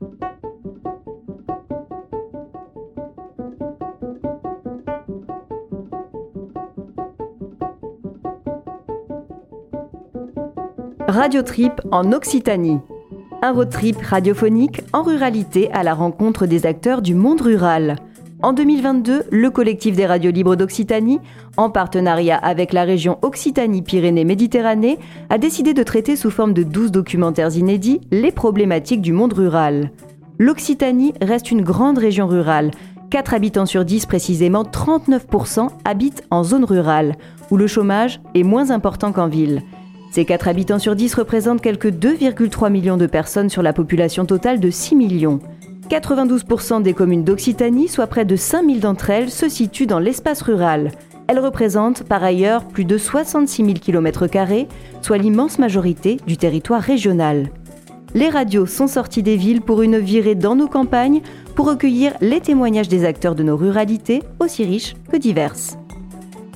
Radio Trip en Occitanie. Un road trip radiophonique en ruralité à la rencontre des acteurs du monde rural. En 2022, le collectif des radios libres d'Occitanie, en partenariat avec la région Occitanie-Pyrénées-Méditerranée, a décidé de traiter sous forme de 12 documentaires inédits les problématiques du monde rural. L'Occitanie reste une grande région rurale. 4 habitants sur 10 précisément, 39% habitent en zone rurale, où le chômage est moins important qu'en ville. Ces 4 habitants sur 10 représentent quelques 2,3 millions de personnes sur la population totale de 6 millions. 92% des communes d'Occitanie, soit près de 5000 d'entre elles, se situent dans l'espace rural. Elles représentent par ailleurs plus de 66 000 km, soit l'immense majorité du territoire régional. Les radios sont sorties des villes pour une virée dans nos campagnes pour recueillir les témoignages des acteurs de nos ruralités, aussi riches que diverses.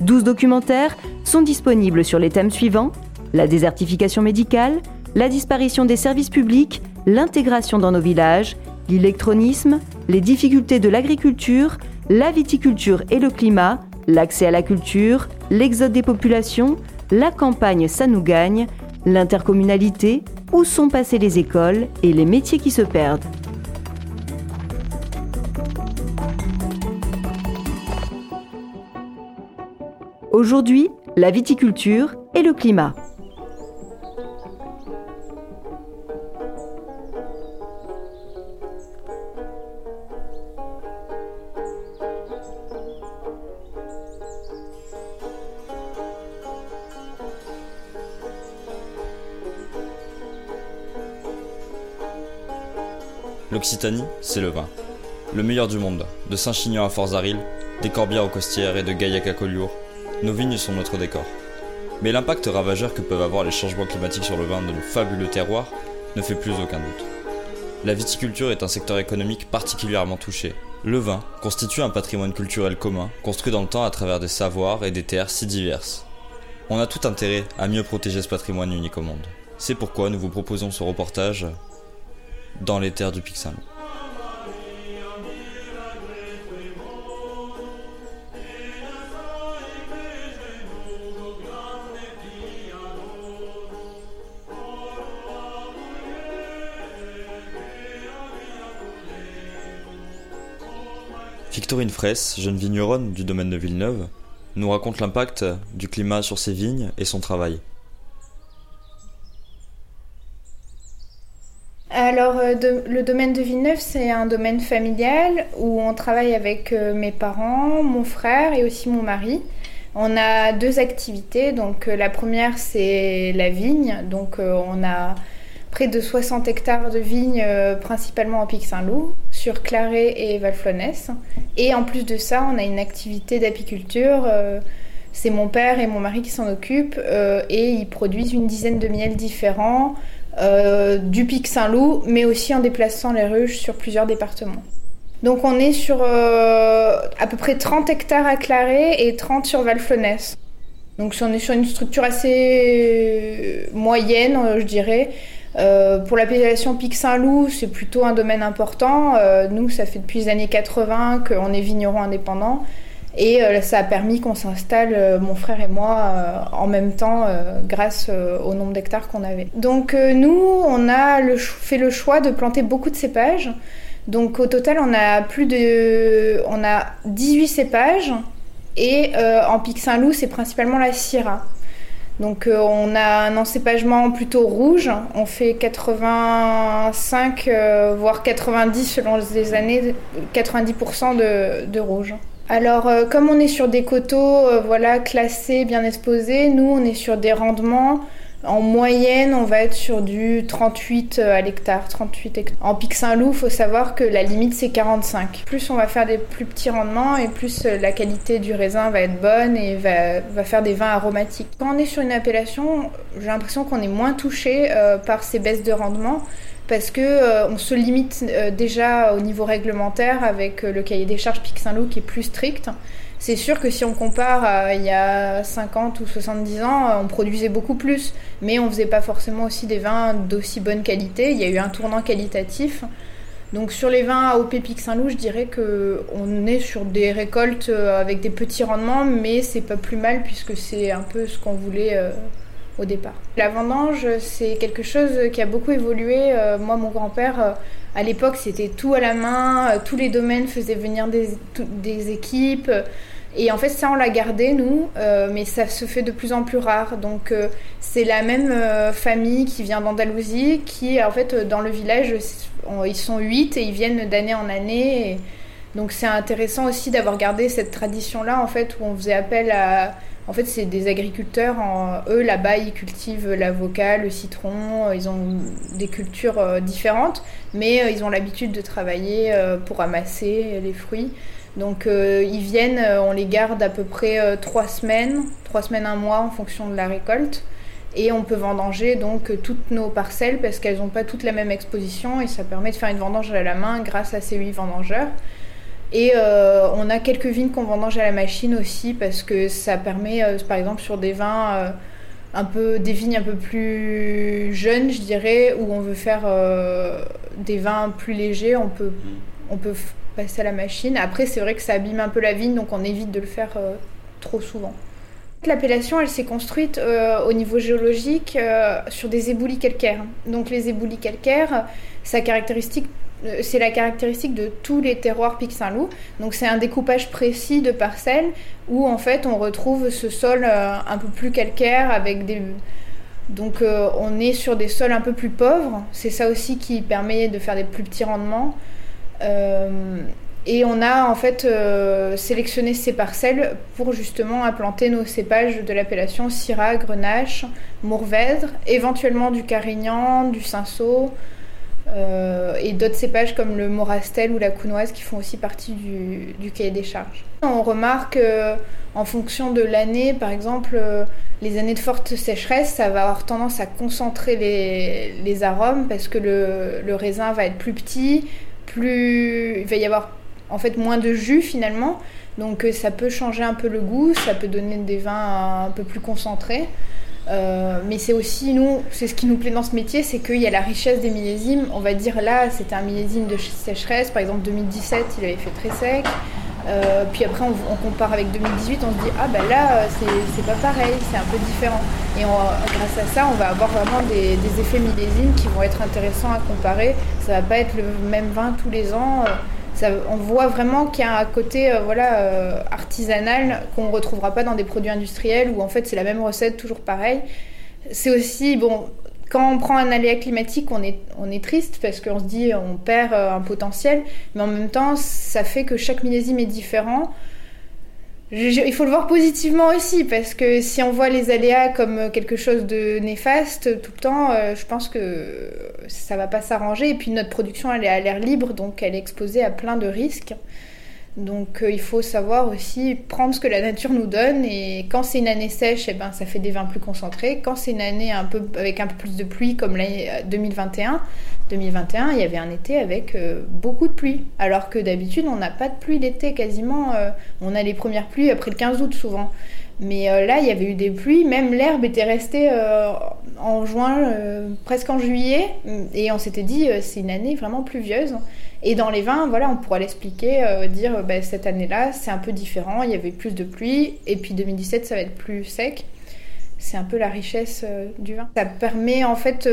12 documentaires sont disponibles sur les thèmes suivants la désertification médicale, la disparition des services publics, l'intégration dans nos villages, l'électronisme, les difficultés de l'agriculture, la viticulture et le climat, l'accès à la culture, l'exode des populations, la campagne ça nous gagne, l'intercommunalité, où sont passées les écoles et les métiers qui se perdent. Aujourd'hui, la viticulture et le climat. L'Occitanie, c'est le vin. Le meilleur du monde, de Saint-Chinian à Fort-Zaril, des Corbières aux Costières et de Gaillac à Collioure, nos vignes sont notre décor. Mais l'impact ravageur que peuvent avoir les changements climatiques sur le vin de nos fabuleux terroirs ne fait plus aucun doute. La viticulture est un secteur économique particulièrement touché. Le vin constitue un patrimoine culturel commun, construit dans le temps à travers des savoirs et des terres si diverses. On a tout intérêt à mieux protéger ce patrimoine unique au monde. C'est pourquoi nous vous proposons ce reportage dans les terres du Saint-Loup. Victorine Fraisse, jeune vigneronne du domaine de Villeneuve, nous raconte l'impact du climat sur ses vignes et son travail. Euh, le domaine de Villeneuve, c'est un domaine familial où on travaille avec euh, mes parents, mon frère et aussi mon mari. On a deux activités. Donc, euh, la première, c'est la vigne. Donc, on a près de 60 hectares de vignes, principalement en Pic Saint-Loup, sur Claret et Valflonès. Et en plus de ça, on a une activité d'apiculture. c'est mon père et mon mari qui s'en occupent et ils produisent une dizaine de miels différents euh, du Pic Saint-Loup, mais aussi en déplaçant les ruches sur plusieurs départements. Donc on est sur euh, à peu près 30 hectares à Claret et 30 sur Valflonès. Donc on est sur une structure assez moyenne, euh, je dirais. pour l'appellation Pic Saint-Loup, c'est plutôt un domaine important. nous, ça fait depuis les années 80 qu'on est vigneron indépendant. Et euh, ça a permis qu'on s'installe, euh, mon frère et moi, euh, en même temps, grâce au nombre d'hectares qu'on avait. Donc nous, on a fait le choix de planter beaucoup de cépages. Donc au total, on a plus de, on a 18 cépages. Et en Pic Saint-Loup, c'est principalement la Syrah. Donc on a un encépagement plutôt rouge, on fait 85 voire 90 selon les années, 90% de, de rouge. Alors, euh, comme on est sur des coteaux euh, voilà, classés, bien exposés, nous, on est sur des rendements. En moyenne, on va être sur du 38 euh, à l'hectare, 38 hectares. En Pic Saint-Loup, faut savoir que la limite, c'est 45. Plus on va faire des plus petits rendements et plus la qualité du raisin va être bonne et va faire des vins aromatiques. Quand on est sur une appellation, j'ai l'impression qu'on est moins touché par ces baisses de rendement parce que euh, on se limite euh, déjà au niveau réglementaire avec euh, le cahier des charges Pic Saint-Loup qui est plus strict. C'est sûr que si on compare à il y a 50 ou 70 ans, on produisait beaucoup plus, mais on faisait pas forcément aussi des vins d'aussi bonne qualité. Il y a eu un tournant qualitatif. Donc sur les vins AOP Pic Saint-Loup, je dirais qu'on est sur des récoltes avec des petits rendements, mais c'est pas plus mal puisque c'est un peu ce qu'on voulait au départ. La vendange, c'est quelque chose qui a beaucoup évolué. moi, mon grand-père, à l'époque, c'était tout à la main, tous les domaines faisaient venir des, équipes. Et en fait, ça, on l'a gardé, nous, euh, mais ça se fait de plus en plus rare. Donc, euh, c'est la même euh, famille qui vient d'Andalousie, qui, en fait, dans le village, ils sont huit et ils viennent d'année en année. Donc, c'est intéressant aussi d'avoir gardé cette tradition-là, en fait, où on faisait appel à. En fait, c'est des agriculteurs. Eux, là-bas, ils cultivent l'avocat, le citron. Ils ont des cultures différentes, mais ils ont l'habitude de travailler pour amasser les fruits. Donc euh, ils viennent, euh, on les garde à peu près euh, trois semaines, trois semaines, un mois en fonction de la récolte. Et on peut vendanger donc toutes nos parcelles parce qu'elles n'ont pas toutes la même exposition et ça permet de faire une vendange à la main grâce à ces huit vendangeurs. Et on a quelques vignes qu'on vendange à la machine aussi parce que ça permet, par exemple, sur des vins un peu des vignes un peu plus jeunes, je dirais, où on veut faire des vins plus légers, on peut, on peut passer à la machine. Après, c'est vrai que ça abîme un peu la vigne, donc on évite de le faire euh, trop souvent. L'appellation, elle s'est construite euh, au niveau géologique euh, sur des éboulis calcaires. Donc les éboulis calcaires, sa caractéristique, c'est la caractéristique de tous les terroirs Pic Saint-Loup. Donc c'est un découpage précis de parcelles où en fait on retrouve ce sol un peu plus calcaire avec des donc on est sur des sols un peu plus pauvres. C'est ça aussi qui permet de faire des plus petits rendements. Euh, et on a en fait euh, sélectionné ces parcelles pour justement implanter nos cépages de l'appellation Syrah, Grenache, Mourvèdre, éventuellement du Carignan, du Cinsault euh, et d'autres cépages comme le Morastel ou la Counoise qui font aussi partie du, cahier des charges. On remarque en fonction de l'année, par exemple, les années de forte sécheresse, ça va avoir tendance à concentrer les, arômes parce que le, raisin va être plus petit, plus, il va y avoir en fait moins de jus finalement. Donc euh, ça peut changer un peu le goût, ça peut donner des vins un peu plus concentrés. Euh, mais c'est aussi, nous, c'est ce qui nous plaît dans ce métier, c'est qu'il y a la richesse des millésimes. On va dire là, c'était un millésime de sécheresse. Par exemple, 2017, il avait fait très sec. Euh, puis après, on, compare avec 2018, on se dit ah ben là, c'est pas pareil, c'est un peu différent. Et grâce à ça, on va avoir vraiment des, effets millésimes qui vont être intéressants à comparer. Ça va pas être le même vin tous les ans. On voit vraiment qu'il y a un côté euh, voilà, euh, artisanal qu'on ne retrouvera pas dans des produits industriels où en fait c'est la même recette, toujours pareil. C'est aussi, bon, quand on prend un aléa climatique, on est, on est triste parce qu'on se dit on perd euh, un potentiel, mais en même temps, ça fait que chaque millésime est différent. Il faut le voir positivement aussi parce que si on voit les aléas comme quelque chose de néfaste tout le temps, euh, je pense que ça va pas s'arranger. Et puis notre production, elle est à l'air libre, donc elle est exposée à plein de risques. Donc euh, il faut savoir aussi prendre ce que la nature nous donne et quand c'est une année sèche, eh ben, ça fait des vins plus concentrés. Quand c'est une année un peu, avec un peu plus de pluie comme l'année 2021, 2021 il y avait un été avec euh, beaucoup de pluie. Alors que d'habitude on n'a pas de pluie l'été quasiment. Euh, on a les premières pluies après le 15 août souvent. Mais là il y avait eu des pluies, même l'herbe était restée en juin, presque en juillet. Et on s'était dit c'est une année vraiment pluvieuse. Et dans les vins, voilà, on pourra l'expliquer, euh, dire bah, cette année-là, c'est un peu différent, il y avait plus de pluie, et puis 2017, ça va être plus sec. C'est un peu la richesse euh, du vin. Ça permet en fait,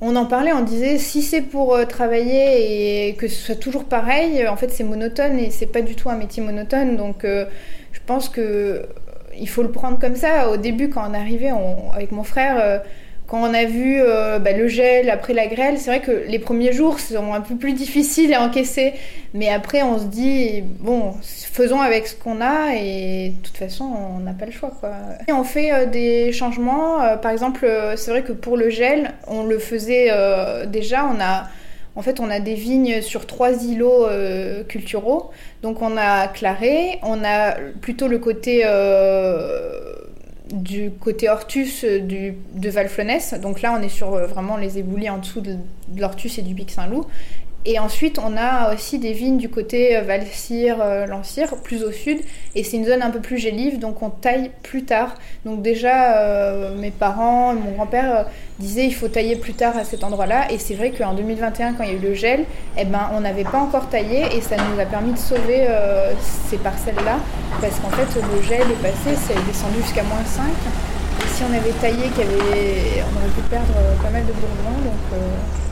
on en parlait, on disait si c'est pour travailler et que ce soit toujours pareil, en fait c'est monotone et c'est pas du tout un métier monotone. Donc je pense que il faut le prendre comme ça. Au début, quand on arrivait avec mon frère, quand on a vu euh, bah, le gel après la grêle, c'est vrai que les premiers jours sont un peu plus difficiles à encaisser. Mais après, on se dit, bon, faisons avec ce qu'on a et de toute façon, on n'a pas le choix. Quoi. Et on fait euh, des changements. Euh, par exemple, c'est vrai que pour le gel, on le faisait déjà. On a, en fait, on a des vignes sur trois îlots culturaux. Donc, on a Claré, on a plutôt le côté du côté Hortus euh, de Valflonès. Donc là, on est sur euh, vraiment les éboulis en dessous de, l'Hortus et du Pic Saint-Loup. Et ensuite, on a aussi des vignes du côté Valcire, Lancire, plus au sud. Et c'est une zone un peu plus gélive, donc on taille plus tard. Donc déjà, mes parents, mon grand-père disaient il faut tailler plus tard à cet endroit-là. Et c'est vrai qu'en 2021, quand il y a eu le gel, eh ben, on n'avait pas encore taillé et ça nous a permis de sauver ces parcelles-là. Parce qu'en fait, le gel est passé, ça est descendu jusqu'à moins 5 si on avait taillé, on aurait pu perdre pas mal de bourgeons. Donc, euh,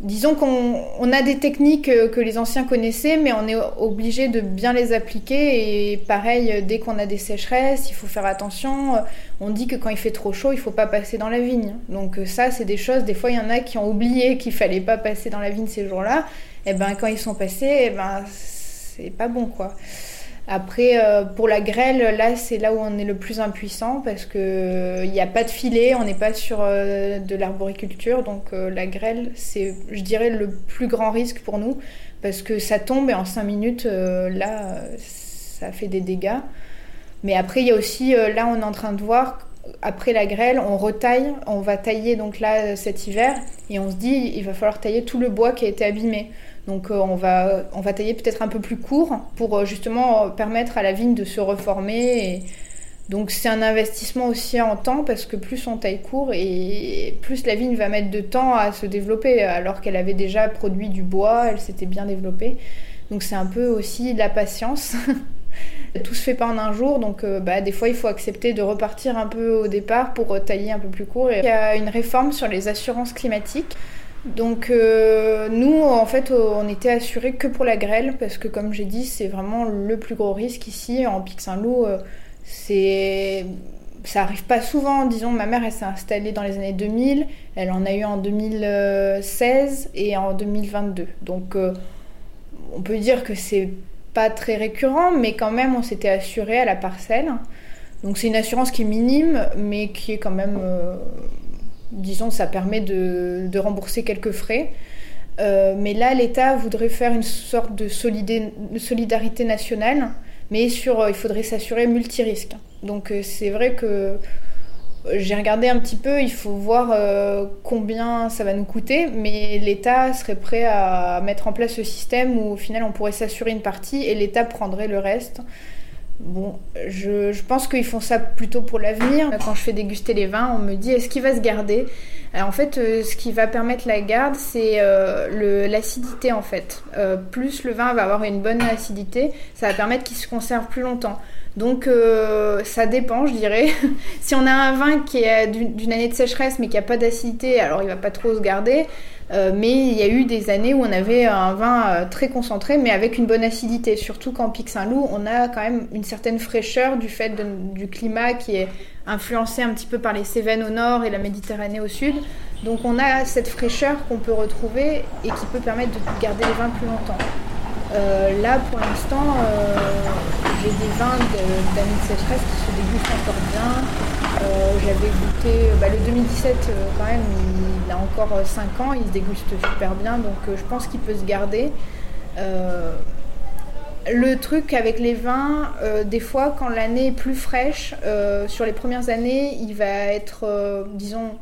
disons qu'on a des techniques euh, que les anciens connaissaient, mais on est obligé de bien les appliquer. Et pareil, dès qu'on a des sécheresses, il faut faire attention. On dit que quand il fait trop chaud, il faut pas passer dans la vigne. Donc euh, ça, c'est des choses. Des fois, il y en a qui ont oublié qu'il fallait pas passer dans la vigne ces jours-là. Et eh ben quand ils sont passés, eh ben c'est pas bon quoi. Après, euh, pour la grêle, là, c'est là où on est le plus impuissant parce qu'il n'y euh, a pas de filet, on n'est pas sur euh, de l'arboriculture. Donc, la grêle, c'est, je dirais, le plus grand risque pour nous parce que ça tombe et en 5 minutes, là, ça fait des dégâts. Mais après, il y a aussi, là, on est en train de voir, après la grêle, on retaille, on va tailler donc là cet hiver et on se dit, il va falloir tailler tout le bois qui a été abîmé. Donc euh, on, va, on va tailler peut-être un peu plus court pour euh, justement permettre à la vigne de se reformer. Donc c'est un investissement aussi en temps parce que plus on taille court et plus la vigne va mettre de temps à se développer alors qu'elle avait déjà produit du bois, elle s'était bien développée. Donc c'est un peu aussi la patience. Tout se fait pas en un jour, donc euh, bah, des fois il faut accepter de repartir un peu au départ pour tailler un peu plus court. il y a une réforme sur les assurances climatiques. Donc euh, nous, en fait, on était assurés que pour la grêle, parce que comme j'ai dit, c'est vraiment le plus gros risque ici en Pic Saint-Loup. Euh, c'est ça arrive pas souvent. Disons, ma mère, elle s'est installée dans les années 2000. Elle en a eu en 2016 et en 2022. Donc, euh, on peut dire que c'est pas très récurrent, mais quand même, on s'était assuré à la parcelle. Donc, c'est une assurance qui est minime, mais qui est quand même disons, ça permet de, rembourser quelques frais. Euh, mais là, l'État voudrait faire une sorte de, solidarité nationale, mais sur, euh, il faudrait s'assurer multirisque. Donc euh, c'est vrai que j'ai regardé un petit peu, il faut voir combien ça va nous coûter, mais l'État serait prêt à mettre en place ce système où au final on pourrait s'assurer une partie et l'État prendrait le reste. Bon, je, pense qu'ils font ça plutôt pour l'avenir. Quand je fais déguster les vins, on me dit est-ce qu'il va se garder? En fait, euh, ce qui va permettre la garde, c'est euh, l'acidité en fait. Euh, plus le vin va avoir une bonne acidité, ça va permettre qu'il se conserve plus longtemps. Donc ça dépend, je dirais. si on a un vin qui est d'une année de sécheresse mais qui n'a pas d'acidité, alors il va pas trop se garder. Euh, mais il y a eu des années où on avait un vin euh, très concentré, mais avec une bonne acidité. Surtout qu'en Pic Saint-Loup, on a quand même une certaine fraîcheur du fait du climat qui est influencé un petit peu par les Cévennes au nord et la Méditerranée au sud. Donc on a cette fraîcheur qu'on peut retrouver et qui peut permettre de garder les vins plus longtemps. Euh, là, pour l'instant, j'ai des vins d'années de, sécheresse qui se dégustent encore bien. J'avais goûté bah, le 2017 quand même il a encore 5 euh, ans, il se déguste super bien, donc euh, je pense qu'il peut se garder. Euh, le truc avec les vins, des fois, quand l'année est plus fraîche, sur les premières années, il va être, disons,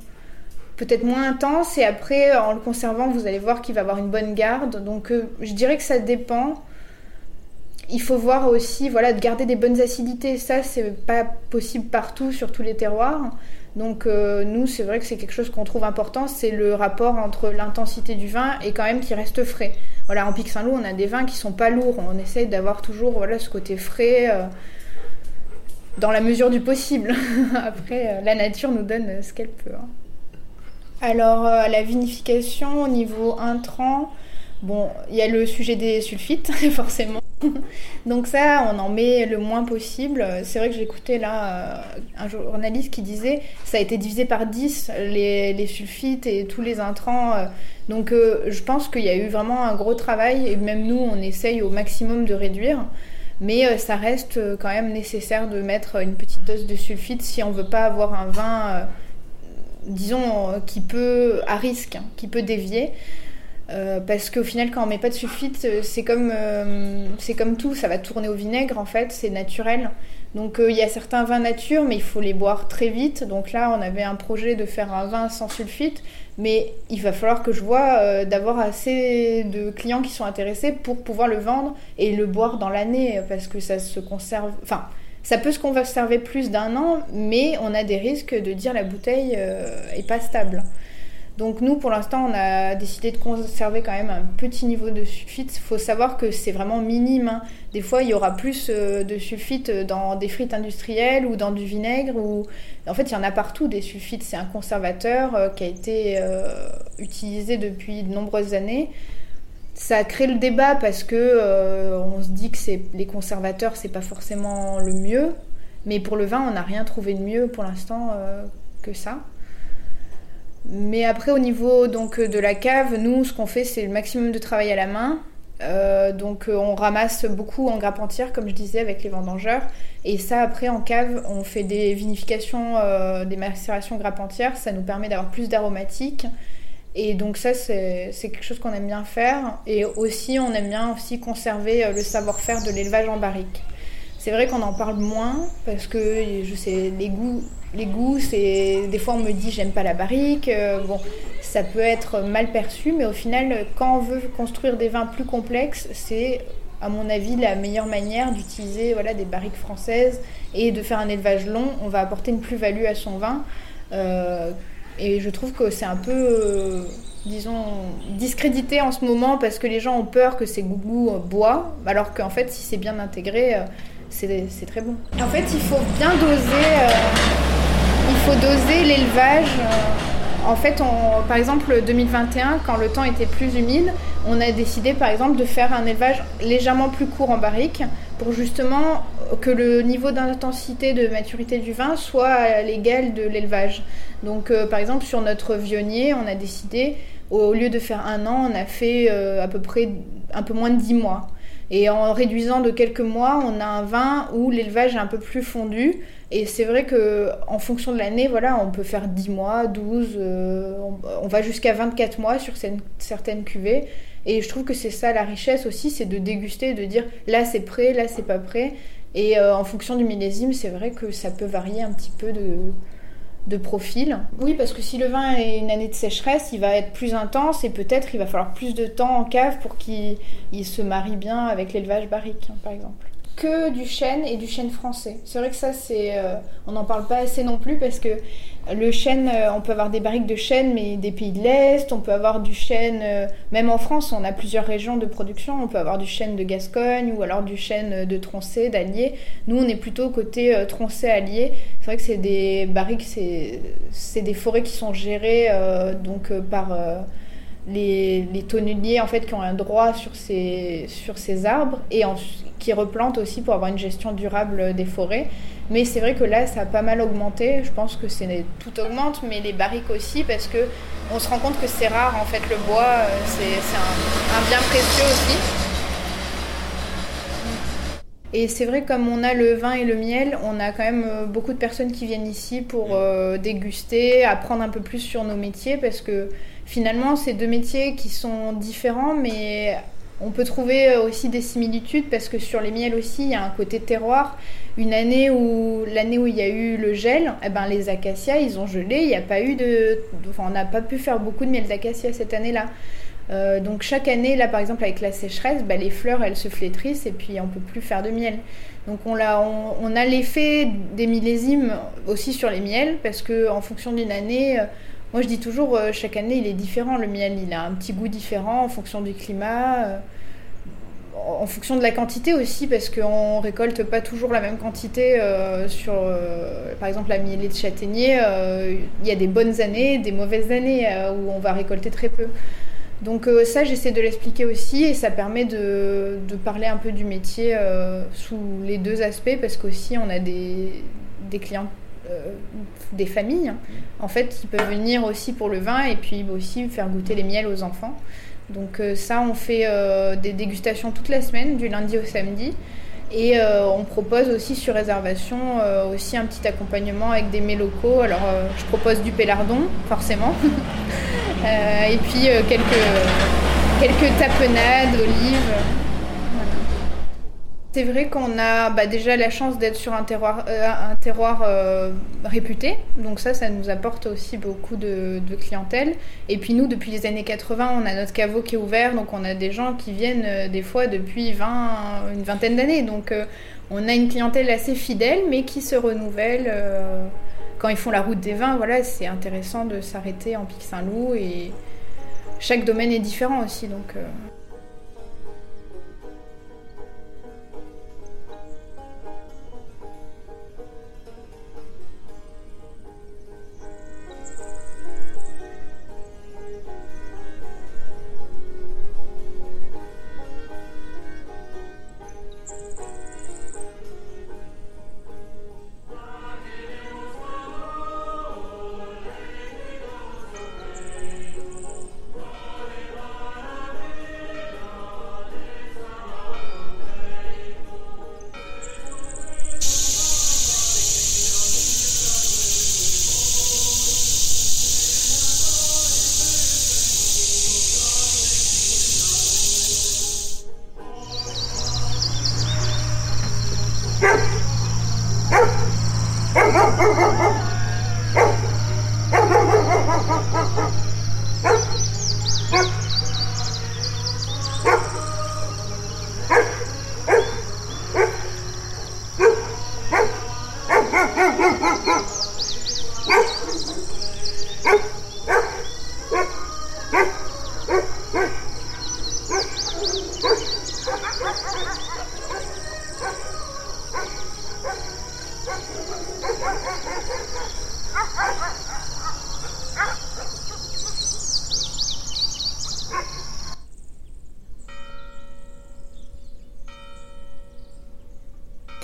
peut-être moins intense, et après, en le conservant, vous allez voir qu'il va avoir une bonne garde. Donc, je dirais que ça dépend. Il faut voir aussi, voilà, de garder des bonnes acidités. Ça, c'est pas possible partout sur tous les terroirs. Donc euh, nous, c'est vrai que c'est quelque chose qu'on trouve important, c'est le rapport entre l'intensité du vin et quand même qui reste frais. Voilà, en Pic Saint-Loup, on a des vins qui sont pas lourds, on essaye d'avoir toujours voilà ce côté frais euh, dans la mesure du possible. Après, euh, la nature nous donne ce qu'elle peut. Hein. Alors, la vinification au niveau intrant, bon, il y a le sujet des sulfites, forcément. Donc ça, on en met le moins possible. C'est vrai que j'écoutais là euh, un journaliste qui disait ça a été divisé par 10 les, sulfites et tous les intrants. Euh. Donc euh, je pense qu'il y a eu vraiment un gros travail et même nous, on essaye au maximum de réduire. Mais ça reste quand même nécessaire de mettre une petite dose de sulfite si on veut pas avoir un vin, disons, qui peut, à risque, qui peut dévier. parce qu'au final, quand on met pas de sulfite, c'est comme, comme tout, ça va tourner au vinaigre en fait, c'est naturel. Donc il y a certains vins nature, mais il faut les boire très vite. Donc là, on avait un projet de faire un vin sans sulfite, mais il va falloir que je vois d'avoir assez de clients qui sont intéressés pour pouvoir le vendre et le boire dans l'année, parce que ça se conserve. Enfin, ça peut se conserver plus d'un an, mais on a des risques de dire la bouteille euh, est pas stable. Donc nous, pour l'instant, on a décidé de conserver quand même un petit niveau de sulfite. Il faut savoir que c'est vraiment minime. Hein. Des fois, il y aura plus euh, de sulfite dans des frites industrielles ou dans du vinaigre. Ou... En fait, il y en a partout des sulfites. C'est un conservateur euh, qui a été utilisé depuis de nombreuses années ça crée le débat parce que euh, on se dit que les conservateurs c'est pas forcément le mieux. Mais pour le vin on n'a rien trouvé de mieux pour l'instant euh, que ça. Mais après au niveau donc de la cave nous ce qu'on fait c'est le maximum de travail à la main. Euh, donc on ramasse beaucoup en grappe entière comme je disais avec les vendangeurs. Et ça après en cave on fait des vinifications des macérations grappe entière. Ça nous permet d'avoir plus d'aromatiques et donc ça, c'est quelque chose qu'on aime bien faire. Et aussi, on aime bien aussi conserver euh, le savoir-faire de l'élevage en barrique. C'est vrai qu'on en parle moins parce que je sais les goûts, les goûts, c'est des fois on me dit j'aime pas la barrique. Euh, bon, ça peut être mal perçu, mais au final, quand on veut construire des vins plus complexes, c'est à mon avis la meilleure manière d'utiliser voilà des barriques françaises et de faire un élevage long. On va apporter une plus-value à son vin. Euh, et je trouve que c'est un peu, euh, disons, discrédité en ce moment parce que les gens ont peur que ces gougous euh, alors qu'en fait, si c'est bien intégré, euh, c'est très bon. En fait, il faut bien doser, il faut doser l'élevage. En fait, par exemple, 2021, quand le temps était plus humide, on a décidé, par exemple, de faire un élevage légèrement plus court en barrique pour justement que le niveau d'intensité de maturité du vin soit à l'égal de l'élevage. Donc, euh, par exemple, sur notre vionnier, on a décidé, au lieu de faire un an, on a fait euh, à peu près un peu moins de 10 mois. Et en réduisant de quelques mois, on a un vin où l'élevage est un peu plus fondu. Et c'est vrai que en fonction de l'année, voilà, on peut faire 10 mois, 12, euh, on, va jusqu'à 24 mois sur certaines cuvées. Et je trouve que c'est ça la richesse aussi, c'est de déguster, de dire là c'est prêt, là c'est pas prêt. Et en fonction du millésime, c'est vrai que ça peut varier un petit peu de, de profil. Oui, parce que si le vin est une année de sécheresse, il va être plus intense et peut-être il va falloir plus de temps en cave pour qu'il se marie bien avec l'élevage barrique, hein, par exemple que du chêne et du chêne français. C'est vrai que ça, c'est, euh, on n'en parle pas assez non plus parce que le chêne, euh, on peut avoir des barriques de chêne, mais des pays de l'Est, on peut avoir du chêne, euh, même en France, on a plusieurs régions de production, on peut avoir du chêne de Gascogne ou alors du chêne de Troncé, d'Allier. Nous, on est plutôt côté Troncé-Allier. C'est vrai que c'est des barriques, c'est, des forêts qui sont gérées donc par les, les, tonneliers en fait qui ont un droit sur ces, sur ces arbres et qui replantent aussi pour avoir une gestion durable des forêts. Mais c'est vrai que là, ça a pas mal augmenté. Je pense que c'est tout augmente, mais les barriques aussi, parce que on se rend compte que c'est rare en fait le bois, euh, c'est un, un bien précieux aussi. Et c'est vrai, comme on a le vin et le miel, on a quand même euh, beaucoup de personnes qui viennent ici pour euh, déguster, apprendre un peu plus sur nos métiers, parce que finalement, c'est deux métiers qui sont différents, mais on peut trouver aussi des similitudes parce que sur les miels aussi, il y a un côté terroir. Une année où l'année où il y a eu le gel, eh ben les acacias, ils ont gelé. Il a pas eu de, enfin, on n'a pas pu faire beaucoup de miel d'acacia cette année-là. Euh, donc chaque année, là par exemple avec la sécheresse, bah, les fleurs elles se flétrissent et puis on peut plus faire de miel. Donc on a, on, a l'effet des millésimes aussi sur les miels parce que en fonction d'une année, euh, moi, je dis toujours, euh, chaque année, il est différent. Le miel, il a un petit goût différent en fonction du climat, en fonction de la quantité aussi, parce qu'on récolte pas toujours la même quantité euh, sur, par exemple, la mielée de châtaignier. Il y a des bonnes années, des mauvaises années où on va récolter très peu. Donc ça, j'essaie de l'expliquer aussi et ça permet de, parler un peu du métier sous les deux aspects parce qu'aussi on a des, clients euh, des familles, en fait, qui peuvent venir aussi pour le vin et puis aussi faire goûter les miels aux enfants. Donc euh, ça, on fait euh, des dégustations toute la semaine, du lundi au samedi. Et on propose aussi sur réservation aussi un petit accompagnement avec des mets locaux. Alors je propose du pélardon, forcément. et puis quelques quelques tapenades, olives. C'est vrai qu'on a bah, déjà la chance d'être sur un terroir, euh, euh, réputé, donc ça, ça nous apporte aussi beaucoup de, clientèle. Et puis nous, depuis les années 80, on a notre caveau qui est ouvert, donc on a des gens qui viennent euh, des fois depuis 20, une vingtaine d'années. Donc on a une clientèle assez fidèle, mais qui se renouvelle. quand ils font la route des vins, voilà, c'est intéressant de s'arrêter en Pic Saint-Loup et chaque domaine est différent aussi, donc.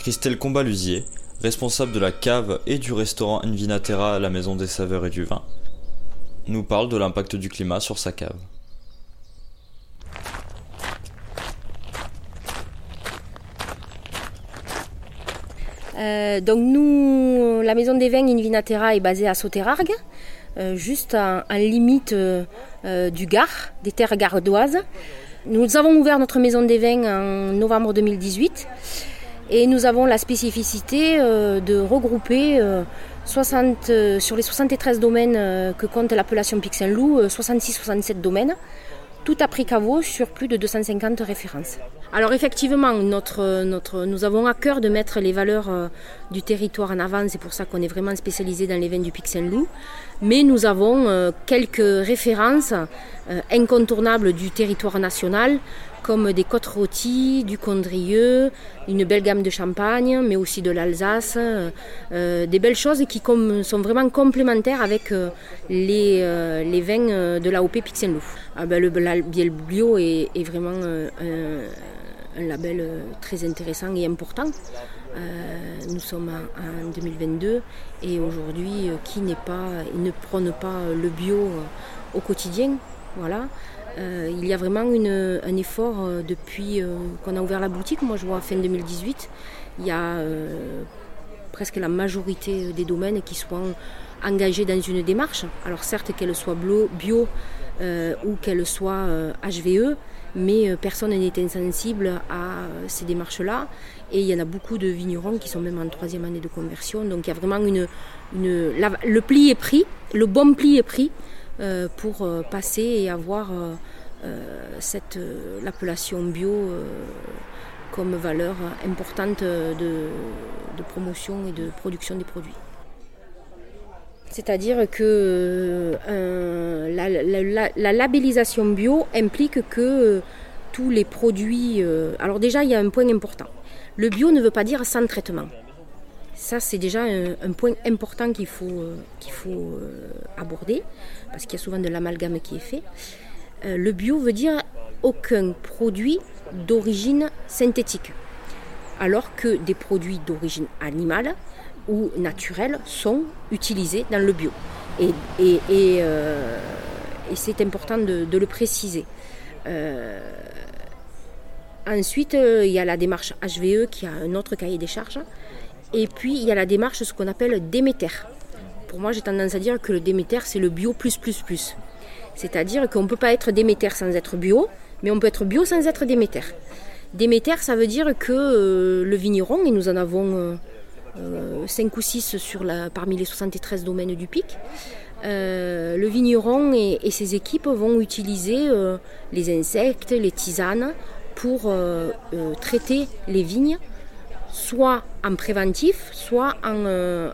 Christelle Combalusier, responsable de la cave et du restaurant Envinatera à la Maison des Saveurs et du Vin, nous parle de l'impact du climat sur sa cave. Euh, donc nous, la maison des vins Invinatera est basée à Sauterargues, euh, juste en, limite euh, du Gard, des terres gardoises. Nous avons ouvert notre maison des vins en novembre 2018 et nous avons la spécificité euh, de regrouper 60, euh, euh, sur les 73 domaines que compte l'appellation Pic Saint-Loup, 66-67 domaines, tout à prix caveau sur plus de 250 références. Alors effectivement, notre, notre, nous avons à cœur de mettre les valeurs du territoire en avant, c'est pour ça qu'on est vraiment spécialisé dans les vins du Pic Saint-Loup, mais nous avons quelques références incontournables du territoire national comme des côtes rôties, du condrieux, une belle gamme de champagne, mais aussi de l'Alsace, euh, des belles choses qui sont vraiment complémentaires avec euh, les, euh, vins de l'AOP Pixenloup. Ah ben, le label bio est, vraiment un, label très intéressant et important. nous sommes en, 2022 et aujourd'hui, qui n'est pas, ne prône pas le bio au quotidien, voilà. Euh, il y a vraiment un effort euh, depuis euh, qu'on a ouvert la boutique. Moi, je vois fin 2018, il y a presque la majorité des domaines qui sont engagés dans une démarche. Alors certes qu'elle soit bio ou qu'elle soit HVE, mais personne n'est insensible à ces démarches-là. Et il y en a beaucoup de vignerons qui sont même en troisième année de conversion. Donc il y a vraiment une, le pli est pris, le bon pli est pris pour euh, passer et avoir euh, cette l'appellation bio comme valeur importante de, promotion et de production des produits. C'est-à-dire que la, labellisation bio implique que tous les produits... alors déjà, il y a un point important. Le bio ne veut pas dire sans traitement. Ça, c'est déjà un, point important qu'il faut, euh, qu'il faut euh, aborder, parce qu'il y a souvent de l'amalgame qui est fait. Euh, le bio veut dire aucun produit d'origine synthétique, alors que des produits d'origine animale ou naturelle sont utilisés dans le bio. Et, et, c'est important de, le préciser. ensuite, il y a la démarche HVE qui a un autre cahier des charges et puis il y a la démarche, ce qu'on appelle Déméter. Pour moi, j'ai tendance à dire que le Déméter, c'est le bio plus plus plus. C'est-à-dire qu'on ne peut pas être Déméter sans être bio, mais on peut être bio sans être Déméter. Déméter, ça veut dire que euh, le vigneron, et nous en avons 5 euh, ou 6 sur la, parmi les 73 domaines du PIC, le vigneron et, ses équipes vont utiliser les insectes, les tisanes pour traiter les vignes soit en préventif, soit en, euh,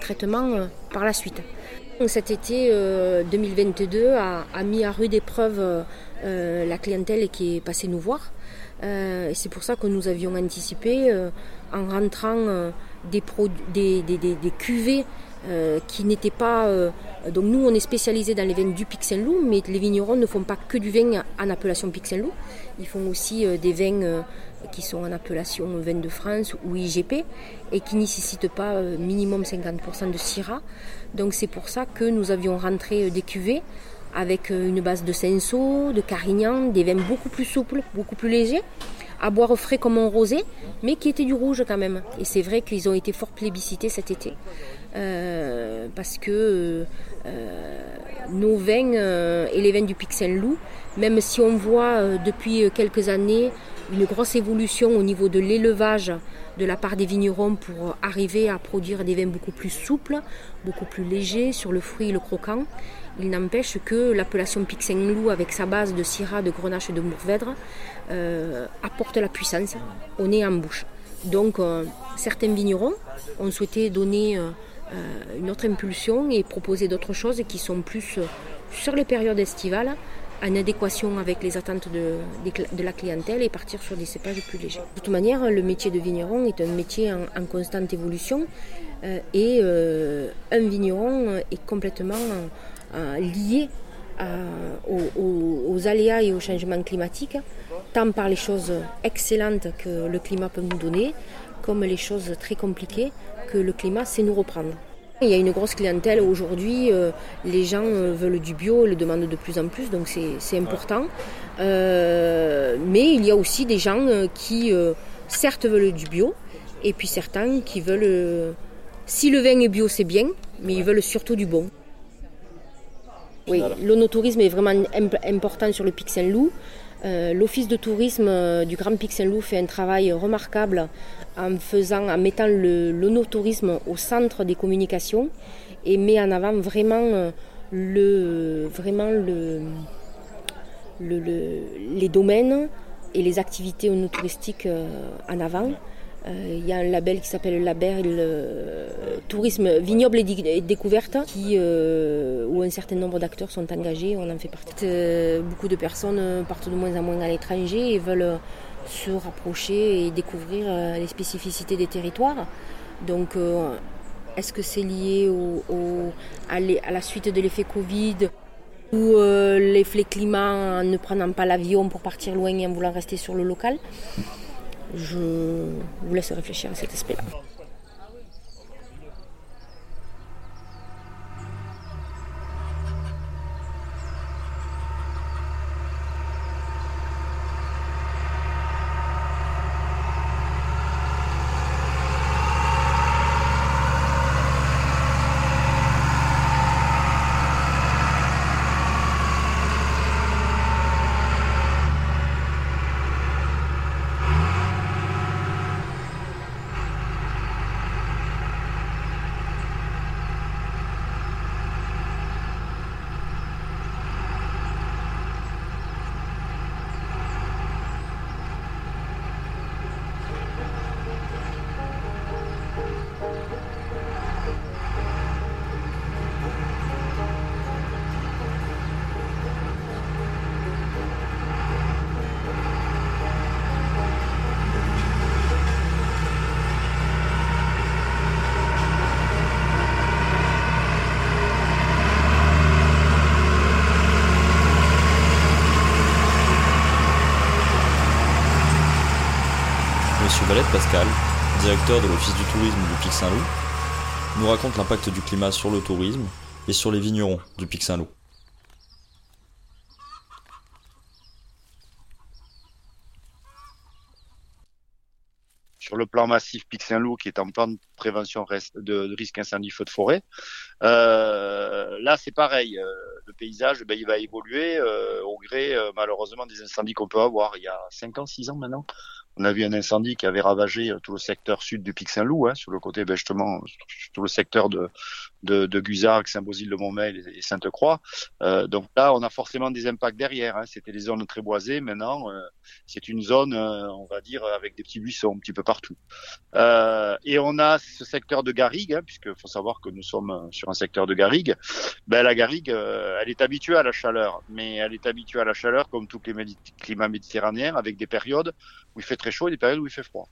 traitement euh, par la suite. Cet été 2022 euh, a, mis à rude épreuve la clientèle qui est passée nous voir. c'est pour ça que nous avions anticipé en rentrant des, cuvées qui n'étaient pas. donc nous, on est spécialisé dans les vins du Pic Saint-Loup, mais les vignerons ne font pas que du vin en appellation Pic Saint-Loup. Ils font aussi des vins qui sont en appellation vin de France ou IGP et qui nécessitent pas euh, minimum 50% de Syrah. Donc c'est pour ça que nous avions rentré euh, des cuvées avec euh, une base de Cinsault, de Carignan, des vins beaucoup plus souples, beaucoup plus légers, à boire frais comme un rosé, mais qui étaient du rouge quand même. Et c'est vrai qu'ils ont été fort plébiscités cet été. parce que nos vins et les vins du Pic Saint-Loup, même si on voit depuis quelques années une grosse évolution au niveau de l'élevage de la part des vignerons pour arriver à produire des vins beaucoup plus souples, beaucoup plus légers sur le fruit et le croquant. Il n'empêche que l'appellation Pic Saint-Loup, avec sa base de Syrah, de Grenache et de Mourvèdre, euh, apporte la puissance au nez en bouche. Donc euh, certains vignerons ont souhaité donner euh, une autre impulsion et proposer d'autres choses qui sont plus sur les périodes estivales en adéquation avec les attentes de, la clientèle et partir sur des cépages plus légers. De toute manière, le métier de vigneron est un métier en, constante évolution euh, et euh, un vigneron est complètement euh, lié aux, aléas et aux changements climatiques, tant par les choses excellentes que le climat peut nous donner, comme les choses très compliquées que le climat sait nous reprendre. Il y a une grosse clientèle aujourd'hui, euh, les gens euh, veulent du bio, le demandent de plus en plus, donc c'est important. Euh, mais il y a aussi des gens qui, certes, veulent du bio, et puis certains qui veulent, si le vin est bio, c'est bien, mais ils veulent surtout du bon. Oui, l'onotourisme est vraiment important sur le Pic Saint-Loup. L'office de tourisme du Grand Pic Saint-Loup fait un travail remarquable en, faisant, en mettant l'onotourisme au centre des communications et met en avant vraiment, euh, le, le, les domaines et les activités onotouristiques euh, en avant. Euh, il y a un label qui s'appelle le label Tourisme Vignoble et, Découverte, où un certain nombre d'acteurs sont engagés, on en fait partie. beaucoup de personnes partent de moins en moins à l'étranger et veulent se rapprocher et découvrir euh, les spécificités des territoires. Donc, euh, est-ce que c'est lié à, la suite de l'effet Covid ou euh, l'effet climat en ne prenant pas l'avion pour partir loin et en voulant rester sur le local? Je vous laisse réfléchir à cet aspect-là. Pascal, directeur de l'Office du tourisme du Pic Saint-Loup, nous raconte l'impact du climat sur le tourisme et sur les vignerons du Pic Saint-Loup. sur le plan massif Pic Saint-Loup qui est en plan de prévention de, risque incendie feu de forêt. Euh, là, c'est pareil. Euh, le paysage, ben, il va évoluer euh, au gré, malheureusement, des incendies qu'on peut avoir. Il y a 5 ans, 6 ans maintenant, on a vu un incendie qui avait ravagé euh, tout le secteur sud du Pic Saint-Loup, hein, sur le côté ben, justement tout le secteur de de, de Saint-Bosile-de-Montmel et Sainte-Croix. Euh, donc là, on a forcément des impacts derrière. Hein. C'était des zones très boisées. Maintenant, euh, c'est une zone, euh, on va dire, avec des petits buissons un petit peu partout. et on a ce secteur de Garrigue, hein, puisque faut savoir que nous sommes sur un secteur de Garrigue. Ben la Garrigue, elle est habituée à la chaleur, mais elle est habituée à la chaleur comme tous les climats méditerranéens, avec des périodes où il fait très chaud et des périodes où il fait froid.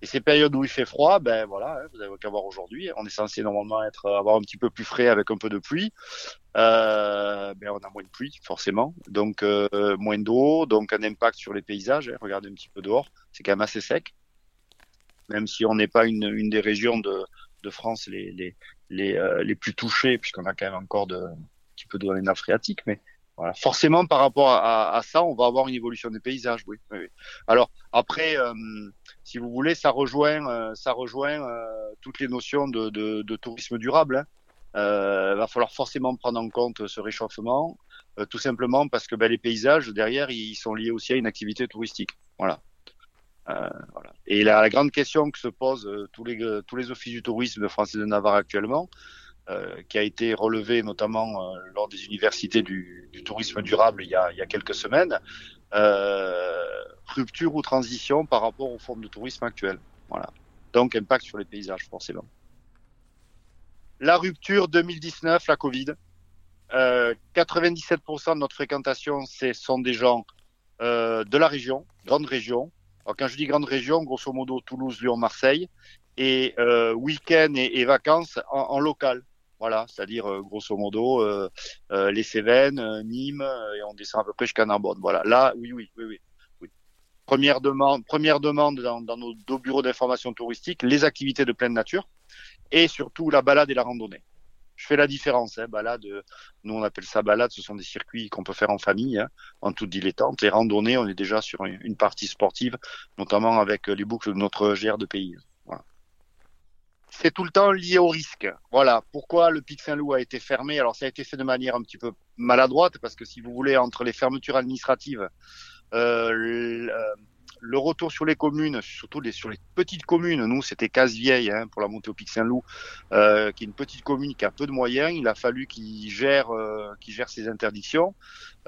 Et ces périodes où il fait froid, ben voilà, hein, vous avez qu'à voir aujourd'hui. On est censé normalement être avoir un petit peu plus frais avec un peu de pluie. Euh, ben on a moins de pluie forcément, donc euh, moins d'eau, donc un impact sur les paysages. Hein. Regardez un petit peu dehors, c'est quand même assez sec. Même si on n'est pas une, des régions de, France les les les, euh, les plus touchées, puisqu'on a quand même encore de un petit peu dans les nappes phréatiques, mais voilà. Forcément, par rapport à, à, ça, on va avoir une évolution des paysages. Oui. oui, Alors après, euh, si vous voulez, ça rejoint, euh, ça rejoint euh, toutes les notions de, de, de tourisme durable. Hein. Euh, va falloir forcément prendre en compte ce réchauffement, tout simplement parce que ben, les paysages derrière, ils sont liés aussi à une activité touristique. Voilà. voilà. Et la, la, grande question que se posent tous les tous les offices du tourisme et de Navarre actuellement, euh, qui a été relevé notamment euh, lors des universités du, du, tourisme durable il y a, il y a quelques semaines. Euh, rupture ou transition par rapport aux formes de tourisme actuelles. Voilà. Donc impact sur les paysages forcément. La rupture 2019, la Covid. Euh, 97% de notre fréquentation, ce sont des gens euh, de la région, grande région. Alors quand je dis grande région, grosso modo Toulouse, Lyon, Marseille, et euh, week-end et, et, vacances en, en local. Voilà, c'est-à-dire euh, grosso modo euh, euh, les Cévennes, Nîmes, et on descend à peu près jusqu'à Narbonne. Voilà, là, oui, oui, oui, oui. Première demande, première demande dans, dans nos deux bureaux d'information touristique, les activités de pleine nature et surtout la balade et la randonnée. Je fais la différence, hein, balade, nous on appelle ça balade, ce sont des circuits qu'on peut faire en famille, hein, en toute dilettante. Les randonnées, on est déjà sur une partie sportive, notamment avec les boucles de notre GR de pays c'est tout le temps lié au risque. Voilà pourquoi le Pic Saint-Loup a été fermé? Alors ça a été fait de manière un petit peu maladroite parce que si vous voulez entre les fermetures administratives, euh, le, retour sur les communes, surtout sur les petites communes, nous c'était Casse-Vieille hein, pour la montée au Pic Saint-Loup, euh, qui est une petite commune qui a peu de moyens. Il a fallu qu'il gère, euh, qu'il gère ses interdictions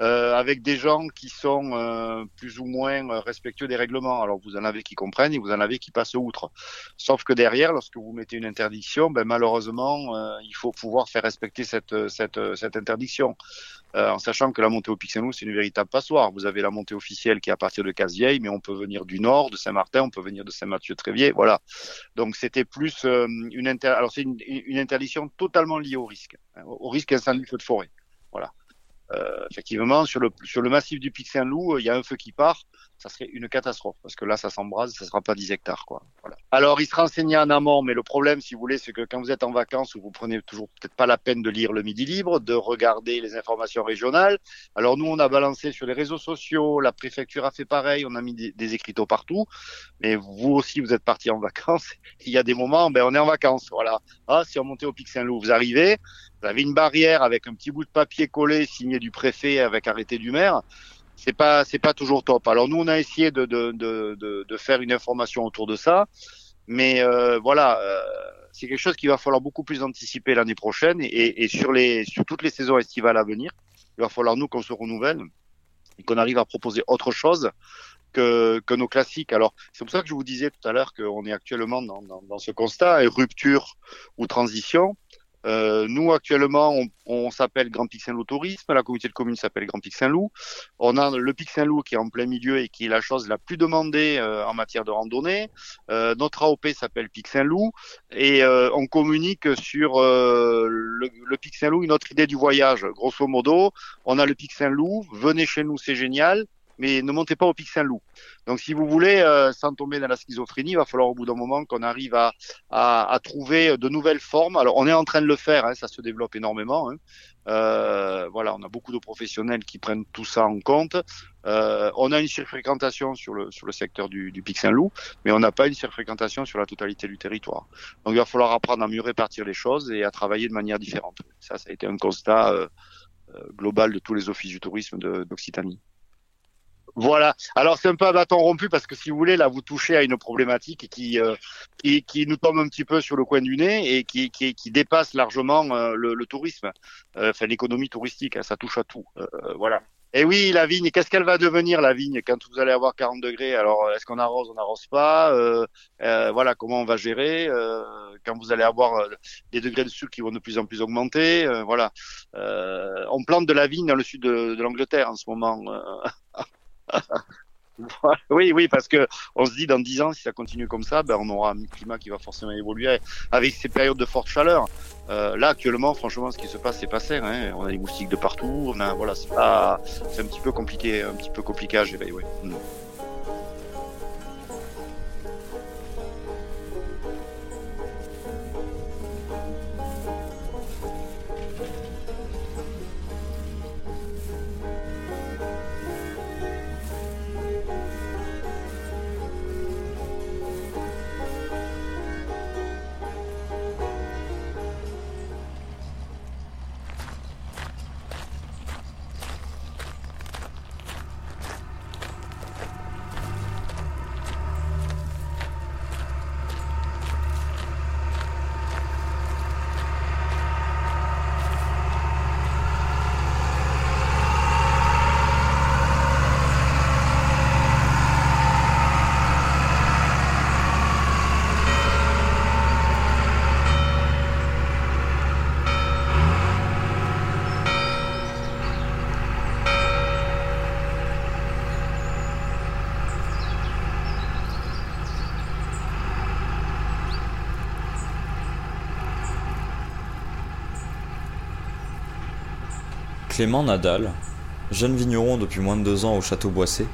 euh, avec des gens qui sont euh, plus ou moins euh, respectueux des règlements. Alors vous en avez qui comprennent et vous en avez qui passent outre. Sauf que derrière, lorsque vous mettez une interdiction, ben, malheureusement, euh, il faut pouvoir faire respecter cette, cette, cette interdiction. Euh, en sachant que la montée au Saint-Loup, c'est une véritable passoire. Vous avez la montée officielle qui est à partir de Casse-Vieille, mais on peut venir du nord, de Saint-Martin, on peut venir de Saint-Mathieu-Tréviers, voilà. Donc c'était plus euh, une inter... alors une, une, interdiction totalement liée au risque, hein, au risque incendie feu de forêt, voilà. Euh, effectivement, sur le sur le massif du Pic Saint-Loup, il y a un feu qui part ça serait une catastrophe parce que là, ça s'embrase, ça sera pas 10 hectares, quoi. Voilà. Alors, il se renseignait en amont, mais le problème, si vous voulez, c'est que quand vous êtes en vacances, vous prenez toujours peut-être pas la peine de lire le Midi Libre, de regarder les informations régionales. Alors, nous, on a balancé sur les réseaux sociaux, la préfecture a fait pareil, on a mis des, des écriteaux partout, mais vous aussi, vous êtes parti en vacances. Il y a des moments, ben, on est en vacances, voilà. Ah, si on montait au Pic Saint-Loup, vous arrivez, vous avez une barrière avec un petit bout de papier collé signé du préfet avec arrêté du maire c'est pas c'est pas toujours top. Alors nous on a essayé de de, de, de, faire une information autour de ça, mais euh, voilà, euh, c'est quelque chose qu'il va falloir beaucoup plus anticiper l'année prochaine et, et, sur les sur toutes les saisons estivales à venir, il va falloir nous qu'on se renouvelle et qu'on arrive à proposer autre chose que, que nos classiques. Alors c'est pour ça que je vous disais tout à l'heure qu'on est actuellement dans, dans, dans ce constat, rupture ou transition. Euh, nous, actuellement, on, s'appelle Grand Pic Saint-Loup Tourisme. La communauté de communes s'appelle Grand Pic Saint-Loup. On a le Pic Saint-Loup qui est en plein milieu et qui est la chose la plus demandée euh, en matière de randonnée. Euh, notre AOP s'appelle Pic Saint-Loup et on communique sur le, le, Pic Saint-Loup, une autre idée du voyage. Grosso modo, on a le Pic Saint-Loup. Venez chez nous, c'est génial mais ne montez pas au Pic Saint-Loup. Donc, si vous voulez, euh, sans tomber dans la schizophrénie, il va falloir au bout d'un moment qu'on arrive à, à, à, trouver de nouvelles formes. Alors, on est en train de le faire, hein, ça se développe énormément. Hein. Euh, voilà, on a beaucoup de professionnels qui prennent tout ça en compte. Euh, on a une surfréquentation sur le sur le secteur du, du Pic Saint-Loup, mais on n'a pas une surfréquentation sur la totalité du territoire. Donc, il va falloir apprendre à mieux répartir les choses et à travailler de manière différente. Ça, ça a été un constat euh, euh global de tous les offices du tourisme d'Occitanie. Voilà. Alors c'est un peu un bâton rompu parce que si vous voulez, là, vous touchez à une problématique qui euh, qui, qui, nous tombe un petit peu sur le coin du nez et qui, qui, qui dépasse largement euh, le, le, tourisme, euh, l'économie touristique. Hein, ça touche à tout. Euh, voilà. Et oui, la vigne, qu'est-ce qu'elle va devenir la vigne quand vous allez avoir 40 degrés? Alors, est-ce qu'on arrose, on n'arrose pas? Euh, euh, Voilà, comment on va gérer? Euh, quand vous allez avoir des degrés de sucre qui vont de plus en plus augmenter Voilà, on plante de la vigne dans le sud de, de l'Angleterre en ce moment. oui, oui, parce que on se dit dans 10 ans, si ça continue comme ça, ben, on aura un climat qui va forcément évoluer avec ces périodes de forte chaleur. Euh, là, actuellement, franchement, ce qui se passe, c'est pas serre. Hein. On a des moustiques de partout. On a, voilà, c'est pas, c'est un petit peu compliqué, un petit peu compliqué à gérer. Ouais. Clément Nadal, jeune vigneron depuis moins de deux ans au château Boissé,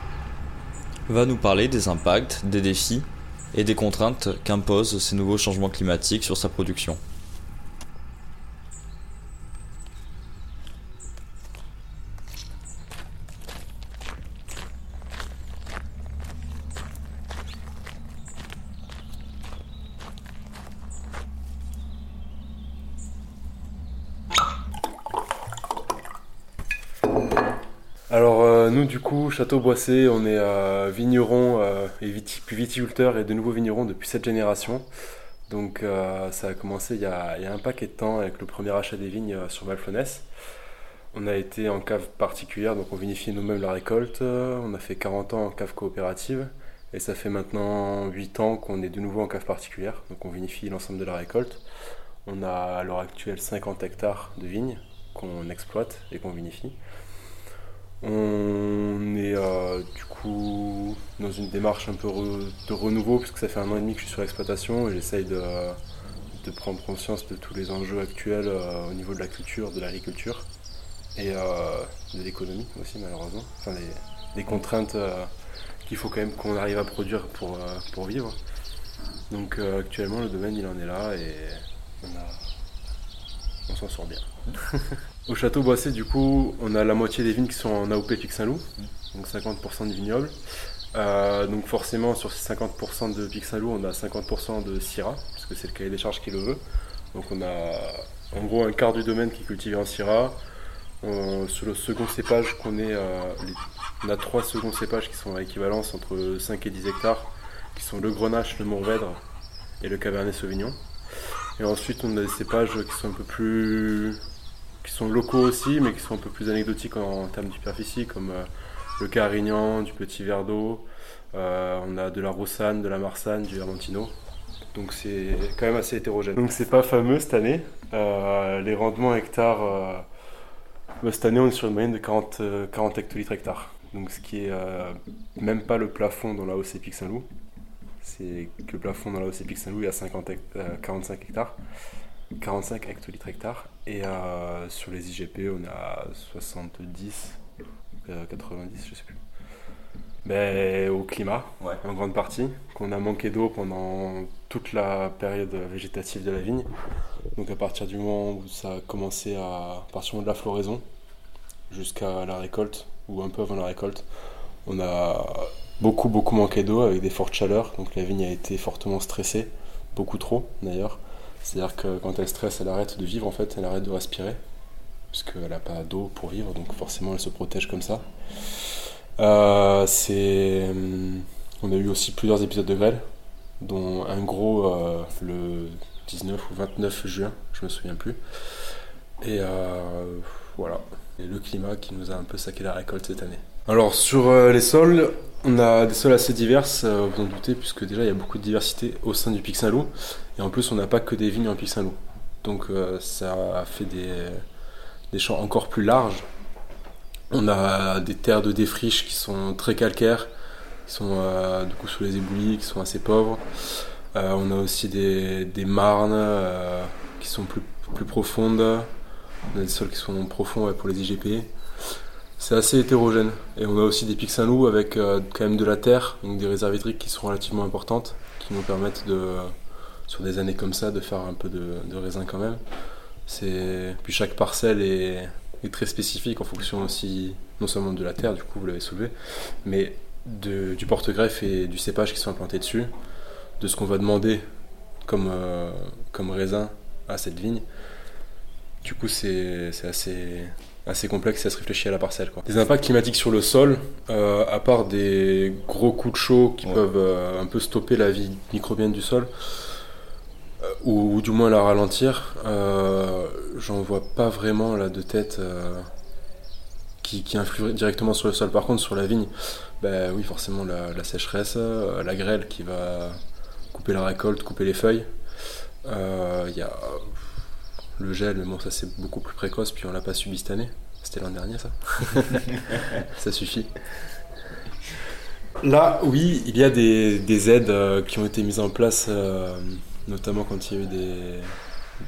va nous parler des impacts, des défis et des contraintes qu'imposent ces nouveaux changements climatiques sur sa production. Du coup, Château Boissé, on est vignerons euh, et viti puis viticulteurs et de nouveaux vignerons depuis cette génération. Donc euh, ça a commencé il y a, un paquet de temps avec le premier achat des vignes euh, sur Valflonès. On a été en cave particulière, donc on vinifie nous-mêmes la récolte. On a fait 40 ans en cave coopérative et ça fait maintenant 8 ans qu'on est de nouveau en cave particulière, donc on vinifie l'ensemble de la récolte. On a à l'heure actuelle 50 hectares de vignes qu'on exploite et qu'on vinifie. On est euh, du coup dans une démarche un peu de renouveau, puisque ça fait un an et demi que je suis sur l'exploitation et j'essaye de, prendre conscience de tous les enjeux actuels euh, au niveau de la culture, de l'agriculture et euh, de l'économie aussi, malheureusement. Enfin, les contraintes qu'il faut quand même qu'on arrive à produire pour, vivre. Donc actuellement, le domaine il en est là et on s'en sort bien. Au château Boissé, du coup, on a la moitié des vignes qui sont en AOP Pic Saint-Loup, donc 50% de vignobles. Euh, donc forcément, sur ces 50% de Pic Saint-Loup, on a 50% de Syrah, parce que c'est le cahier des charges qui le veut. Donc on a en gros un quart du domaine qui est cultivé en Syrah. Sur le second cépage qu'on est, euh, les, on a trois seconds cépages qui sont à équivalence entre 5 et 10 hectares, qui sont le Grenache, le Mourvèdre et le Cabernet Sauvignon. Et ensuite, on a des cépages qui sont un peu plus qui sont locaux aussi, mais qui sont un peu plus anecdotiques en, termes de superficie, comme euh, le Carignan, du Petit Verdot. Euh, on a de la Rossane, de la Marsanne, du Vermentino. Donc c'est quand même assez hétérogène. Donc c'est pas fameux cette année. Euh, les rendements hectares, bah, cette année on est sur une moyenne de 40, 40 hectolitres hectares. Donc ce qui est même pas le plafond dans la OC Pic Saint-Loup. C'est que le plafond dans la OC Pic Saint-Loup y a 50 hect 45 hectares. 45 hectolitres hectares. Et euh, sur les IGP, on a 70, euh, 90, je sais plus. ben, Au climat, en grande partie, qu'on a manqué d'eau pendant toute la période végétative de la vigne. Donc à partir du moment où ça a commencé à partir de la floraison jusqu'à la récolte, ou un peu avant la récolte, on a beaucoup beaucoup manqué d'eau avec des fortes chaleurs. Donc la vigne a été fortement stressée, beaucoup trop d'ailleurs. C'est-à-dire que quand elle stresse, elle arrête de vivre en fait, elle arrête de respirer, puisqu'elle n'a pas d'eau pour vivre, donc forcément elle se protège comme ça. Euh, c'est... Hum, on a eu aussi plusieurs épisodes de grêle, dont un gros euh, le 19 ou 29 juin, je me souviens plus. Et euh, voilà, et le climat qui nous a un peu saqué la récolte cette année. Alors sur les sols, on a des sols assez diverses, vous en doutez, puisque déjà il y a beaucoup de diversité au sein du Pic Saint-Loup. Et en plus, on n'a pas que des vignes en Pic Saint-Loup. Donc ça a fait des, champs encore plus larges on a des terres de défriche qui sont très calcaires, qui sont euh, du coup sous les éboulis, qui sont assez pauvres. Euh, on a aussi des, marnes euh, qui sont plus profondes. On a des sols qui sont profonds pour les IGP. C'est assez hétérogène. Et on a aussi des pics Saint-Loup avec quand même de la terre, donc des réserves hydriques qui sont relativement importantes, qui nous permettent de, sur des années comme ça, de faire un peu de, raisin quand même. Puis chaque parcelle est, très spécifique en fonction aussi, non seulement de la terre, du coup vous l'avez soulevé, mais du porte-greffe et du cépage qui sont implantés dessus, de ce qu'on va demander comme, euh, comme raisin à cette vigne. Du coup, c'est assez, assez complexe et ça se réfléchit à la parcelle. Quoi. Des impacts climatiques sur le sol, euh, à part des gros coups de chaud qui peuvent euh, un peu stopper la vie microbienne du sol, ou, du moins la ralentir, euh, j'en vois pas vraiment là de tête euh, qui, qui influe directement sur le sol. Par contre, sur la vigne, bah oui, forcément la, sécheresse, euh, la grêle qui va couper la récolte, couper les feuilles. Il y a le gel, mais bon, ça c'est beaucoup plus précoce, puis on l'a pas subi cette année. C'était l'an dernier, ça. ça suffit. Là, oui, il y a des, des aides qui ont été mises en place notamment quand il y a eu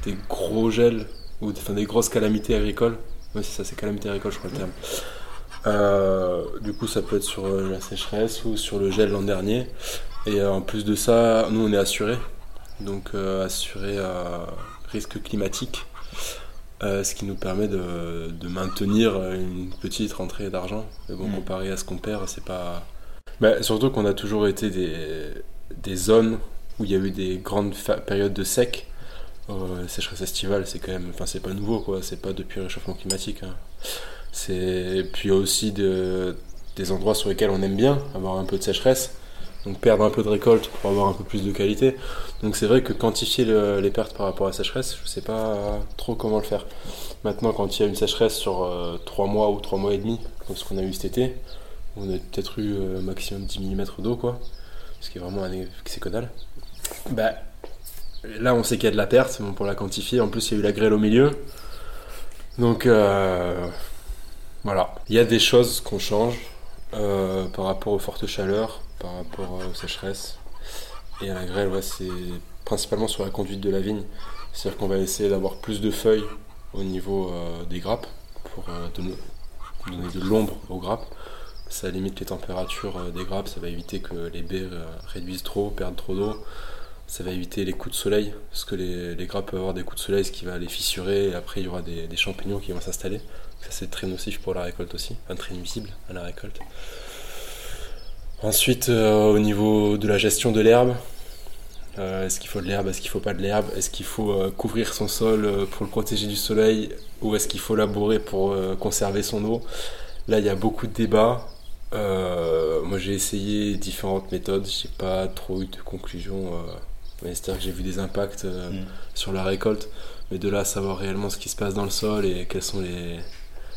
des, gros gels ou des, des grosses calamités agricoles. Oui, c'est ça, c'est calamité agricole, je crois le terme. Euh, du coup, ça peut être sur euh, la sécheresse ou sur le gel l'an dernier. Et euh, en plus de ça, nous, on est assuré. Donc, assuré à risque climatique. ce qui nous permet de, maintenir une petite rentrée d'argent. Mais bon, mm. comparé à ce qu'on perd, c'est pas. Bah, surtout qu'on a toujours été des, des zones où il y a eu des grandes périodes de sec. Euh, sécheresse estivale, c'est quand même, enfin c'est pas nouveau quoi, c'est pas depuis le réchauffement climatique. Hein. C'est puis aussi de, des endroits sur lesquels on aime bien avoir un peu de sécheresse, donc perdre un peu de récolte pour avoir un peu plus de qualité. Donc c'est vrai que quantifier les pertes par rapport à la sécheresse, je sais pas trop comment le faire. Maintenant, quand il y a une sécheresse sur 3 euh, mois ou 3 mois et demi, comme ce qu'on a eu cet été, on a peut-être eu euh, maximum 10 mm d'eau quoi, ce qui est vraiment excellent bah, là, on sait qu'il y a de la perte, bon, pour la quantifier. En plus, il y a eu la grêle au milieu. Donc, euh, voilà. Il y a des choses qu'on change euh, par rapport aux fortes chaleurs, par rapport aux sécheresses. Et à la grêle, c'est principalement sur la conduite de la vigne. C'est-à-dire qu'on va essayer d'avoir plus de feuilles au niveau euh, des grappes pour donner, de l'ombre aux grappes. Ça limite les températures des grappes, ça va éviter que les baies réduisent trop, perdent trop d'eau ça va éviter les coups de soleil, parce que les, grappes peuvent avoir des coups de soleil, ce qui va les fissurer, et après il y aura des, champignons qui vont s'installer. Ça c'est très nocif pour la récolte aussi, très nuisible à la récolte. Ensuite, euh, au niveau de la gestion de l'herbe, euh, est-ce qu'il faut de l'herbe, est-ce qu'il faut pas de l'herbe, est-ce qu'il faut euh, couvrir son sol pour le protéger du soleil, ou est-ce qu'il faut labourer pour conserver son eau? Là, il y a beaucoup de débats. moi, j'ai essayé différentes méthodes, j'ai pas trop eu de conclusion c'est-à-dire que j'ai vu des impacts mm. sur la récolte, mais de là à savoir réellement ce qui se passe dans le sol et quels sont les,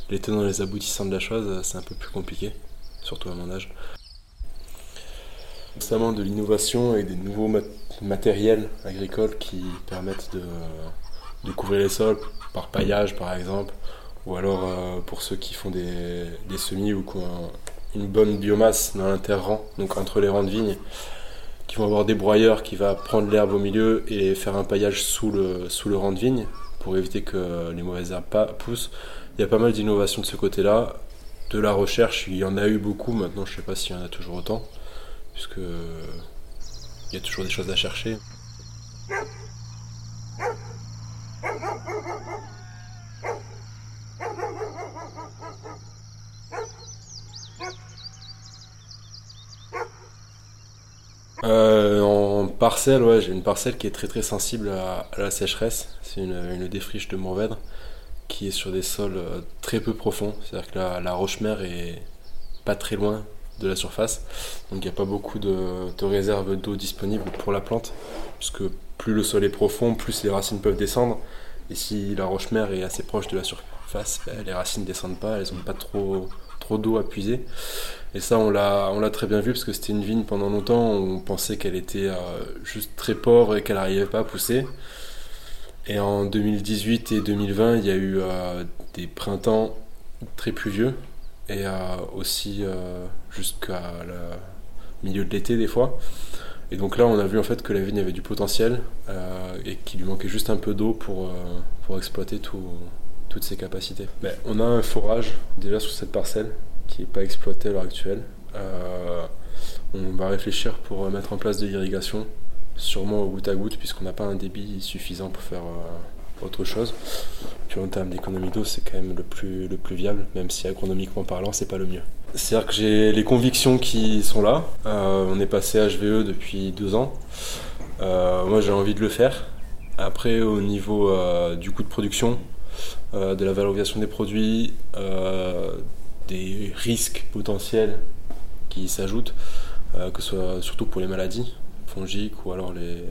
les tenants et les aboutissants de la chose, c'est un peu plus compliqué, surtout à mon âge. Notamment de l'innovation et des nouveaux matériels agricoles qui permettent de, de, couvrir les sols par paillage par exemple, ou alors euh, pour ceux qui font des, semis ou qui ont une bonne biomasse dans l'interrang, donc entre les rangs de vignes, qui vont avoir des broyeurs qui va prendre l'herbe au milieu et faire un paillage sous le, sous le rang de vigne pour éviter que les mauvaises herbes poussent. Il y a pas mal d'innovations de ce côté-là, De la recherche, il y en a eu beaucoup, maintenant je sais pas s'il y en a toujours autant, puisque il y a toujours des choses à chercher. Euh, en parcelle, ouais, j'ai une parcelle qui est très très sensible à, la sécheresse. C'est une, défriche de Mourvèdre qui est sur des sols euh, très peu profonds. C'est-à-dire que la, roche-mère est pas très loin de la surface. Donc il n'y a pas beaucoup de, réserves d'eau disponibles pour la plante. Puisque plus le sol est profond, plus les racines peuvent descendre. Et si la roche-mère est assez proche de la surface, ben, les racines ne descendent pas, elles n'ont pas trop, d'eau à puiser. Et ça, on l'a, on l'a très bien vu parce que c'était une vigne pendant longtemps. On pensait qu'elle était euh, juste très pauvre et qu'elle n'arrivait pas à pousser. Et en 2018 et 2020, il y a eu euh, des printemps très pluvieux et euh, aussi jusqu'à le milieu de l'été des fois. Et donc là, on a vu en fait que la vigne avait du potentiel et qu'il lui manquait juste un peu d'eau pour, pour exploiter toutes ses capacités. Mais on a un forage déjà sur cette parcelle qui n'est pas exploité à l'heure actuelle. Euh, on va réfléchir pour mettre en place de l'irrigation, sûrement au goutte à goutte, puisqu'on n'a pas un débit suffisant pour faire euh, autre chose. Puis en termes d'économie d'eau, c'est quand même le plus, le plus viable, même si agronomiquement parlant, c'est pas le mieux. C'est-à-dire que j'ai les convictions qui sont là. Euh, on est passé HVE depuis deux ans. moi, j'ai envie de le faire. Après, au niveau du coût de production, de la valorisation des produits, des risques potentiels qui s'ajoutent, euh, que ce soit surtout pour les maladies fongiques ou alors les,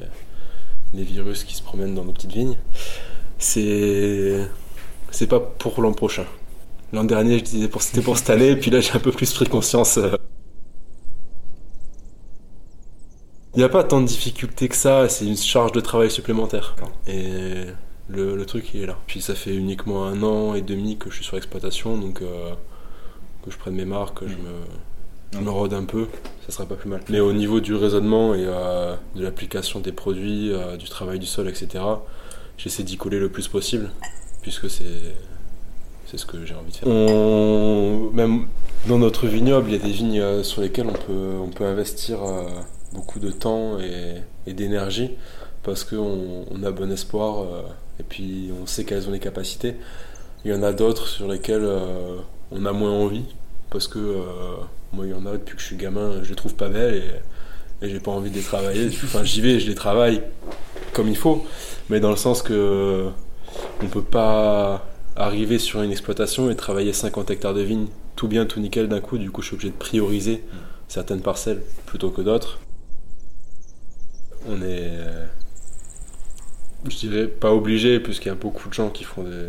les virus qui se promènent dans nos petites vignes. C'est c'est pas pour l'an prochain. L'an dernier, je disais pour c'était pour cette année, puis là j'ai un peu plus pris conscience. Euh. Il n'y a pas tant de difficultés que ça, c'est une charge de travail supplémentaire. Et le, truc il est là. Puis ça fait uniquement un an et demi que je suis sur l'exploitation, donc euh, que je prenne mes marques, que je me, je rôde un peu, ça serait pas plus mal. Mais au niveau du raisonnement et euh, de l'application des produits, du travail du sol, etc., j'essaie d'y coller le plus possible, puisque c'est c'est ce que j'ai envie de faire. même dans notre vignoble, il y a des vignes euh, sur lesquelles on peut, on peut investir beaucoup de temps et, et d'énergie parce qu'on on a bon espoir et puis on sait quelles ont les capacités. Il y en a d'autres sur lesquelles on a moins envie parce que euh, moi il y en a depuis que je suis gamin je les trouve pas belles j'ai pas envie de les travailler. Enfin j'y vais je les travaille comme il faut. Mais dans le sens que on peut pas arriver sur une exploitation et travailler 50 hectares de vignes tout bien tout nickel d'un coup. Du coup je suis obligé de prioriser certaines parcelles plutôt que d'autres. On est je dirais pas obligé puisqu'il y a beaucoup de gens qui font des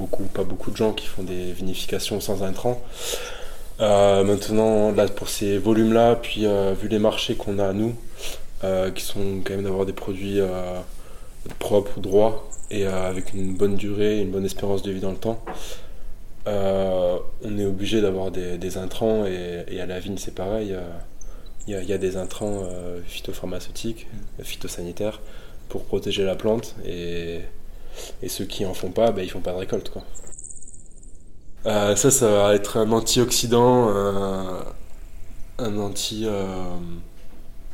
beaucoup, pas beaucoup de gens qui font des vinifications sans intrants. Euh, maintenant, là, pour ces volumes-là, puis euh, vu les marchés qu'on a à nous, euh, qui sont quand même d'avoir des produits propres, droits, et avec une bonne durée, une bonne espérance de vie dans le temps, on est obligé d'avoir des, intrants, et, à la vigne, c'est pareil. Il y, y, a des intrants phytopharmaceutiques, phytosanitaires, pour protéger la plante, et et ceux qui en font pas, bah, ils font pas de récolte. Quoi. Euh, ça, ça va être un antioxydant, un, un anti. Euh,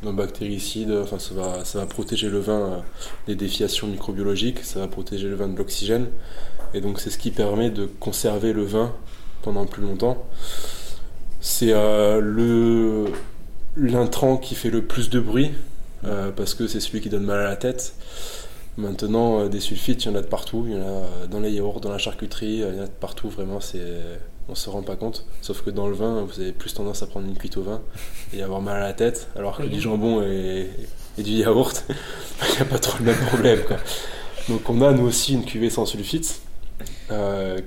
un bactéricide, enfin ça va, ça va protéger le vin euh, des défiations microbiologiques, ça va protéger le vin de l'oxygène, et donc c'est ce qui permet de conserver le vin pendant plus longtemps. C'est le l'intrant qui fait le plus de bruit, parce que c'est celui qui donne mal à la tête. Maintenant, euh, des sulfites, il y en a de partout. Il y en a euh, dans les yaourts, dans la charcuterie, euh, il y en a de partout. Vraiment, c'est on se rend pas compte. Sauf que dans le vin, vous avez plus tendance à prendre une cuite au vin et avoir mal à la tête, alors que du jambon et, du yaourt, il n'y a pas trop le même problème. Donc on a nous aussi une cuvée sans sulfite,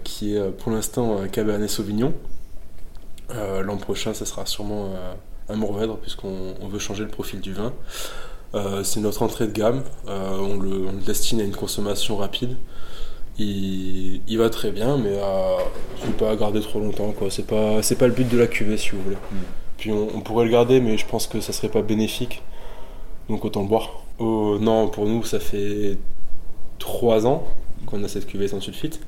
qui est pour l'instant un Cabernet Sauvignon. L'an prochain, ça sera sûrement un Mourvèdre, puisqu'on veut changer le profil du vin. Euh, c'est notre entrée de gamme. Euh, on, le, destine à une consommation rapide. Il, va très bien, mais euh, je ne pas garder trop longtemps. Quoi. C'est pas, c'est pas le but de la cuvée, si vous voulez. Mm. Puis on, pourrait le garder, mais je pense que ça serait pas bénéfique. Donc autant le boire. Oh, non, pour nous, ça fait 3 ans qu'on a cette cuvée sans sulfite.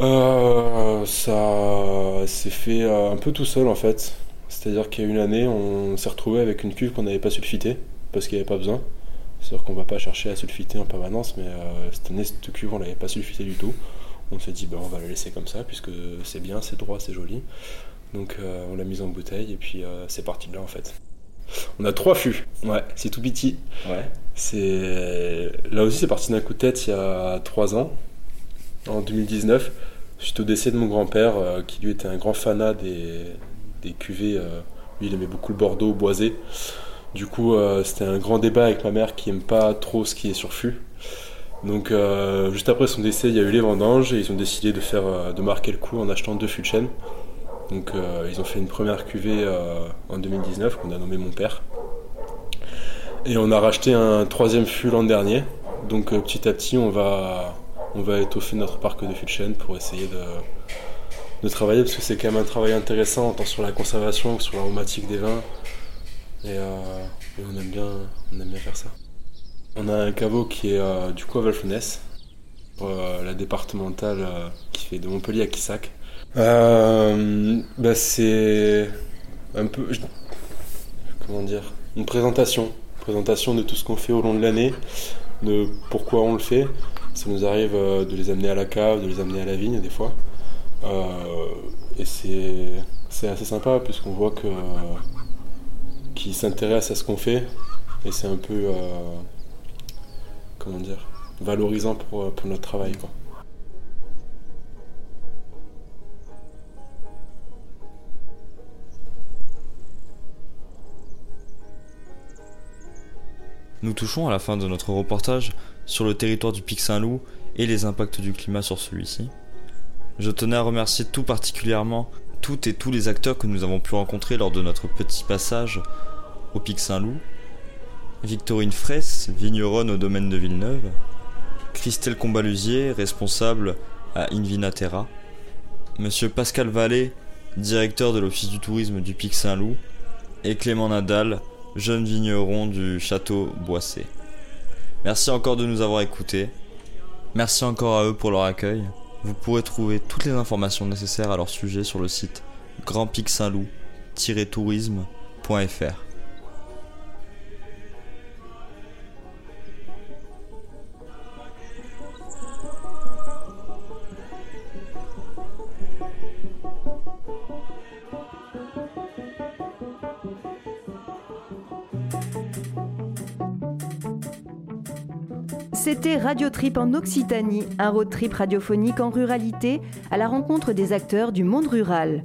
euh, Ça s'est fait un peu tout seul en fait. C'est-à-dire qu'il y a une année, on s'est retrouvé avec une cuve qu'on n'avait pas sulfitée parce qu'il n'y avait pas besoin. C'est-à-dire qu'on ne va pas chercher à sulfiter en permanence, mais cette année, cette cuve, on ne l'avait pas sulfitée du tout. On s'est dit, ben, on va la laisser comme ça puisque c'est bien, c'est droit, c'est joli. Donc on l'a mise en bouteille et puis c'est parti de là en fait. On a trois fûts. Ouais, c'est tout petit. Ouais. C'est là aussi c'est parti d'un coup de tête il y a trois ans, en 2019, suite au décès de mon grand-père euh, qui lui était un grand fanat des, des cuvées. Euh, lui il aimait beaucoup le Bordeaux boisé. Du coup euh, c'était un grand débat avec ma mère qui aime pas trop ce qui est sur fût. Donc juste après son décès il y a eu les vendanges et ils ont décidé de faire de marquer le coup en achetant deux fûts de chêne. Donc euh, ils ont fait une première cuvée euh, en 2019 qu'on a nommé Mon Père. Et on a racheté un troisième fût l'an dernier. Donc euh, petit à petit on va, on va étoffer notre parc de fûts de pour essayer de, de travailler parce que c'est quand même un travail intéressant tant sur la conservation que sur l'aromatique des vins. Et, on, aime bien, on aime bien faire ça. On a un caveau qui est du coup à Valfenès, la départementale qui fait de Montpellier à Quissac. Euh, bah c'est un peu. Comment dire Une présentation. présentation de tout ce qu'on fait au long de l'année, de pourquoi on le fait. Ça nous arrive euh, de les amener à la cave, de les amener à la vigne des fois. Euh, et c'est assez sympa puisqu'on voit que qu'ils s'intéressent à ce qu'on fait. Et c'est un peu. comment dire Valorisant pour, pour notre travail. Quoi. Nous touchons à la fin de notre reportage sur le territoire du Pic Saint-Loup et les impacts du climat sur celui-ci. Je tenais à remercier tout particulièrement toutes et tous les acteurs que nous avons pu rencontrer lors de notre petit passage au Pic Saint-Loup. Victorine Fraisse, vigneronne au domaine de Villeneuve. Christelle Combalusier, responsable à Invinaterra. Monsieur Pascal Vallée, directeur de l'Office du tourisme du Pic Saint-Loup. Et Clément Nadal, jeune vigneron du château Boissé. Merci encore de nous avoir écoutés. Merci encore à eux pour leur accueil. Vous pourrez trouver toutes les informations nécessaires à leur sujet sur le site grandpicsaintloup-tourisme.fr. Radio Trip en Occitanie, un road trip radiophonique en ruralité à la rencontre des acteurs du monde rural.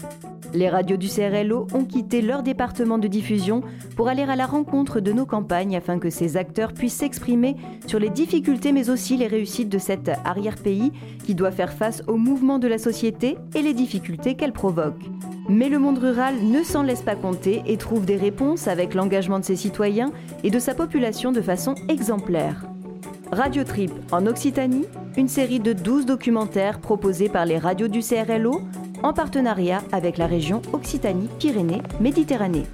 Les radios du CRLO ont quitté leur département de diffusion pour aller à la rencontre de nos campagnes afin que ces acteurs puissent s'exprimer sur les difficultés mais aussi les réussites de cet arrière-pays qui doit faire face aux mouvements de la société et les difficultés qu'elle provoque. Mais le monde rural ne s'en laisse pas compter et trouve des réponses avec l'engagement de ses citoyens et de sa population de façon exemplaire. Radio Trip en Occitanie, une série de 12 documentaires proposés par les radios du CRLO en partenariat avec la région Occitanie-Pyrénées-Méditerranée.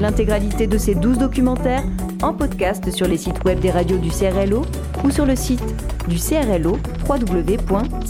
L'intégralité de ces 12 documentaires en podcast sur les sites web des radios du CRLO ou sur le site du CRLO www.crlo.fr.